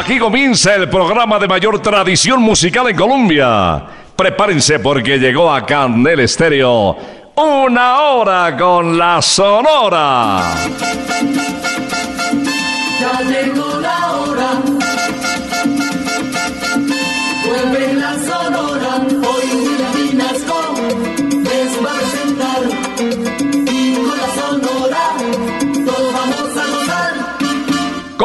Aquí comienza el programa de mayor tradición musical en Colombia. Prepárense porque llegó a Candel Estéreo una hora con la Sonora.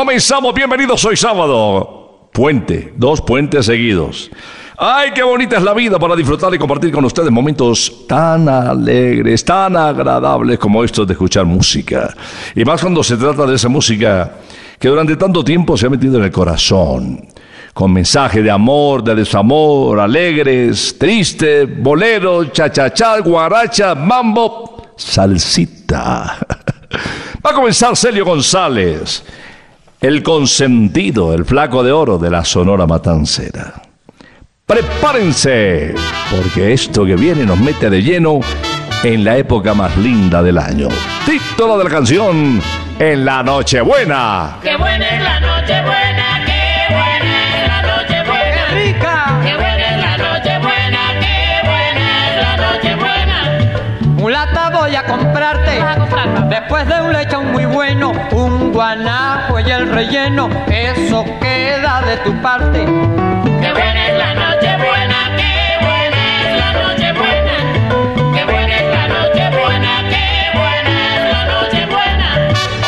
Comenzamos, bienvenidos hoy sábado. Puente, dos puentes seguidos. Ay, qué bonita es la vida para disfrutar y compartir con ustedes momentos tan alegres, tan agradables como estos de escuchar música. Y más cuando se trata de esa música que durante tanto tiempo se ha metido en el corazón. Con mensaje de amor, de desamor, alegres, triste, bolero, cha-cha-cha, guaracha, mambo, salsita. Va a comenzar Celio González, el consentido, el flaco de oro de la Sonora Matancera. Prepárense, porque esto que viene nos mete de lleno en la época más linda del año. Título de la canción, En la Nochebuena. Qué buena es la noche buena, qué buena es la noche buena. ¡Qué rica! Qué buena es la noche buena, qué buena es la noche buena. Mulata voy a comprarte. Vas a comprar, papá. Después de un lechón muy bueno, un guanajo y el relleno, eso queda de tu parte. Qué buena es la noche buena, qué buena es la noche buena. Qué buena es la noche buena, qué buena es la noche buena.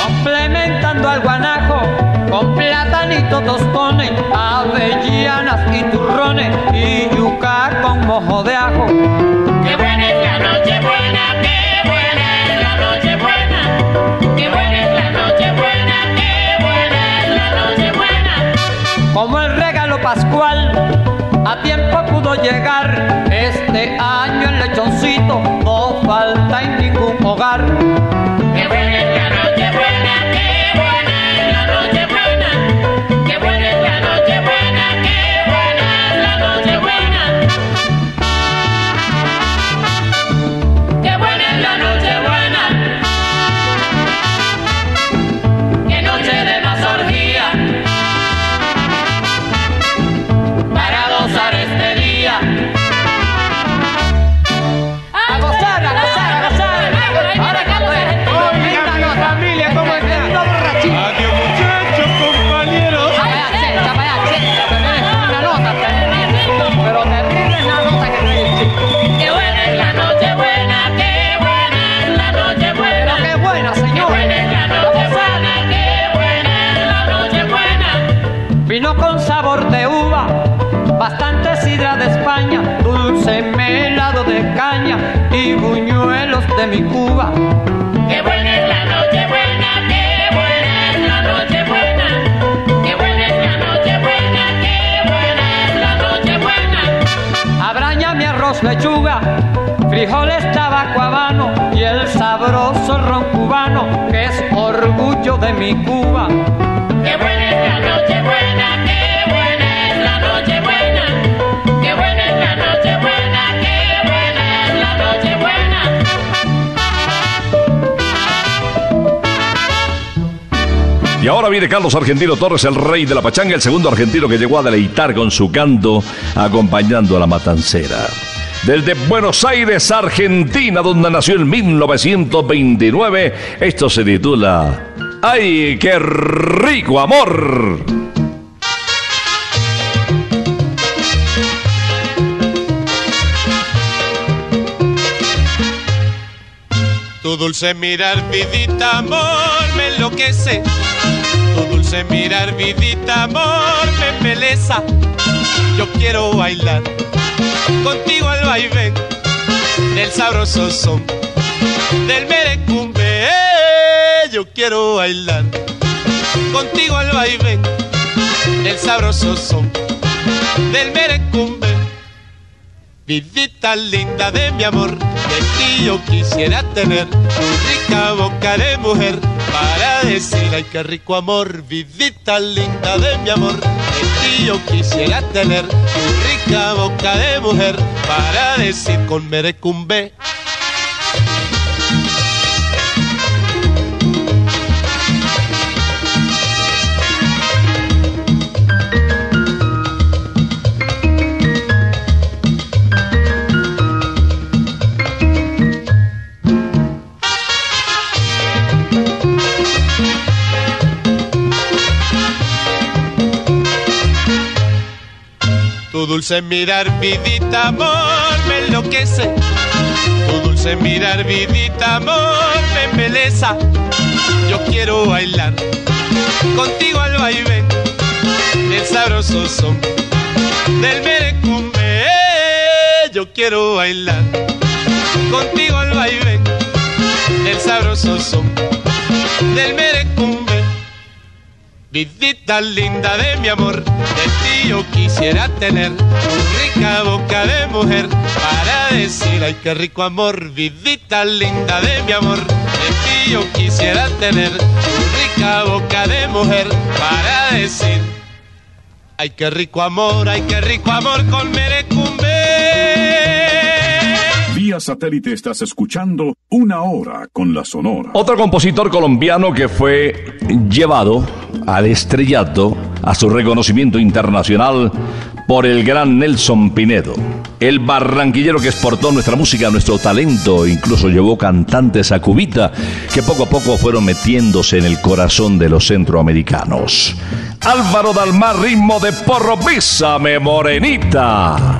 Complementando al guanajo con platanito tostones, avellanas y turrones y yuca con mojo de ajo. Pascual, mi Cuba. Qué buena es la noche buena, qué buena es la noche buena. Qué buena es la noche buena, qué buena es la noche buena. Y ahora viene Carlos Argentino Torres, el rey de la pachanga, el segundo argentino que llegó a deleitar con su canto, acompañando a la matancera. Desde Buenos Aires, Argentina, donde nació en 1929, esto se titula ¡Ay, qué rico amor! Tu dulce mirar, vidita, amor, me enloquece. Tu dulce mirar, vidita, amor, me embeleza. Yo quiero bailar contigo al vaivén del sabroso son del merecumbe. Yo quiero bailar contigo al vaivén del sabroso son del merecumbe. Vidita linda de mi amor, de ti yo quisiera tener tu rica boca de mujer para decir ay qué rico amor. Vidita linda de mi amor, de ti yo quisiera tener tu rica boca de mujer para decir con merecumbe. Tu dulce mirar, vidita, amor, me enloquece. Tu dulce mirar, vidita, amor, me embeleza. Yo quiero bailar contigo al vaivén del sabroso son del merecumbe. Yo quiero bailar contigo al vaivén del sabroso son del merecumbe. Vidita linda de mi amor, yo quisiera tener tu rica boca de mujer para decir ay qué rico amor. Vidita linda de mi amor, de ti yo quisiera tener tu rica boca de mujer para decir ay qué rico amor, ay qué rico amor con merecumbe. Vía satélite estás escuchando Una Hora con la Sonora. Otro compositor colombiano que fue llevado al estrellato, a su reconocimiento internacional por el gran Nelson Pinedo. El barranquillero que exportó nuestra música, nuestro talento, incluso llevó cantantes a Cubita que poco a poco fueron metiéndose en el corazón de los centroamericanos. Álvaro Dalmar, ritmo de porro, bésame morenita.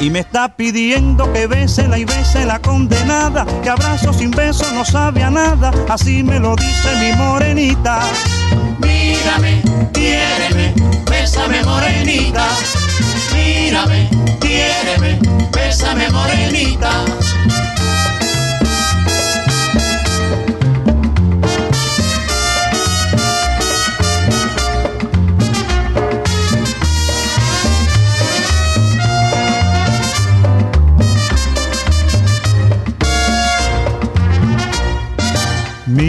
Y me está pidiendo que bésela y bese la condenada, que abrazo sin beso no sabe a nada, así me lo dice mi morenita. Mírame, quiéreme, bésame morenita. Mírame, quiéreme, bésame morenita.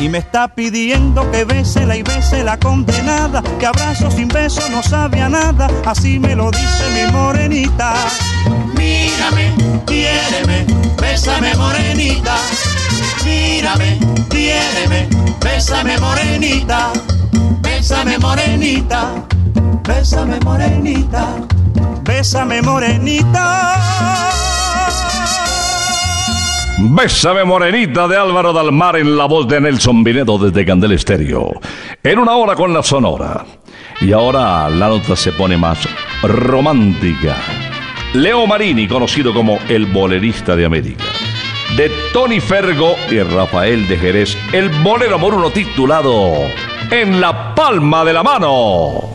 Y me está pidiendo que bésela y bese la condenada, que abrazo sin beso no sabe a nada, así me lo dice mi morenita. Mírame, quiéreme, bésame morenita. Mírame, quiéreme, bésame morenita. Bésame morenita, bésame morenita. Bésame morenita. Bésame Morenita de Álvaro Dalmar en la voz de Nelson Vinedo desde Candel Estéreo. En una hora con la sonora. Y ahora la nota se pone más romántica. Leo Marini, conocido como el bolerista de América. De Tony Fergo y Rafael de Jerez, el bolero por uno titulado En la palma de la mano.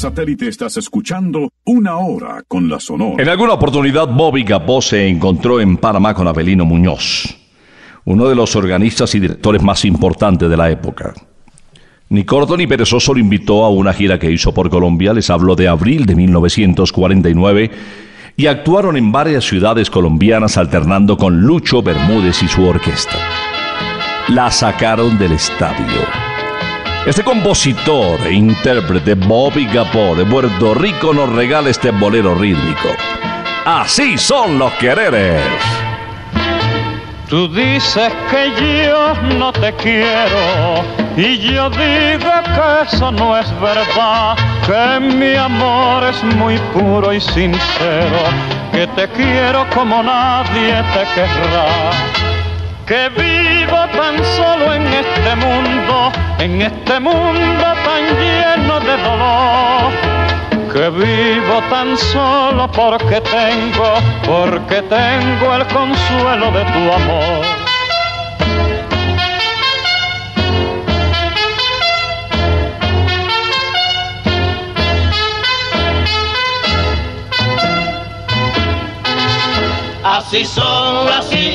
Satélite estás escuchando Una Hora con la Sonora. En alguna oportunidad, Bobby Gapó se encontró en Panamá con Abelino Muñoz, uno de los organistas y directores más importantes de la época. Ni corto ni perezoso lo invitó a una gira que hizo por Colombia, les habló de abril de 1949, y actuaron en varias ciudades colombianas alternando con Lucho Bermúdez y su orquesta. La sacaron del estadio. Este compositor e intérprete Bobby Gapó de Puerto Rico nos regala este bolero rítmico. Así son los quereres. Tú dices que yo no te quiero y yo digo que eso no es verdad, que mi amor es muy puro y sincero, que te quiero como nadie te querrá. Que vivo tan solo en este mundo, en este mundo tan lleno de dolor que vivo tan solo porque tengo, porque tengo el consuelo de tu amor. Así son, así,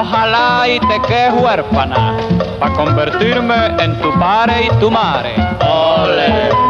Ojalá y te quedes huérfana, para convertirme en tu padre y tu madre. ole.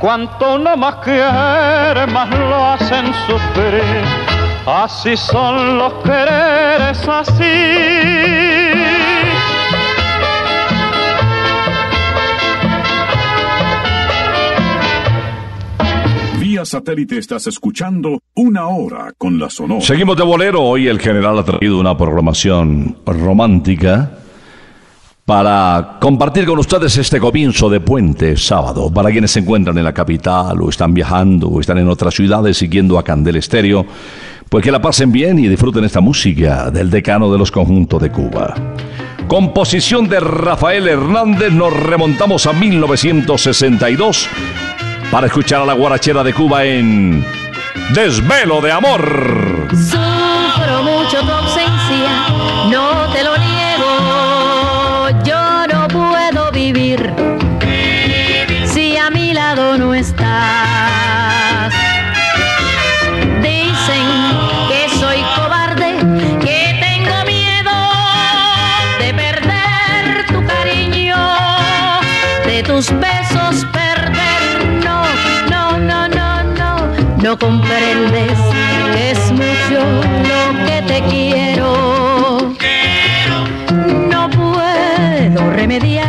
Cuanto uno más quiere, más lo hacen sufrir. Así son los quereres, así. Vía satélite estás escuchando Una Hora con la Sonora. Seguimos de bolero. Hoy el general ha traído una programación romántica para compartir con ustedes este comienzo de puente sábado. Para quienes se encuentran en la capital o están viajando o están en otras ciudades siguiendo a Candel Estéreo, pues que la pasen bien y disfruten esta música del decano de los conjuntos de Cuba. Composición de Rafael Hernández, nos remontamos a 1962 para escuchar a la guarachera de Cuba en Desvelo de Amor. de tus besos perder. No, no, no, no, no, no comprendes que es mucho lo que te quiero. No puedo remediar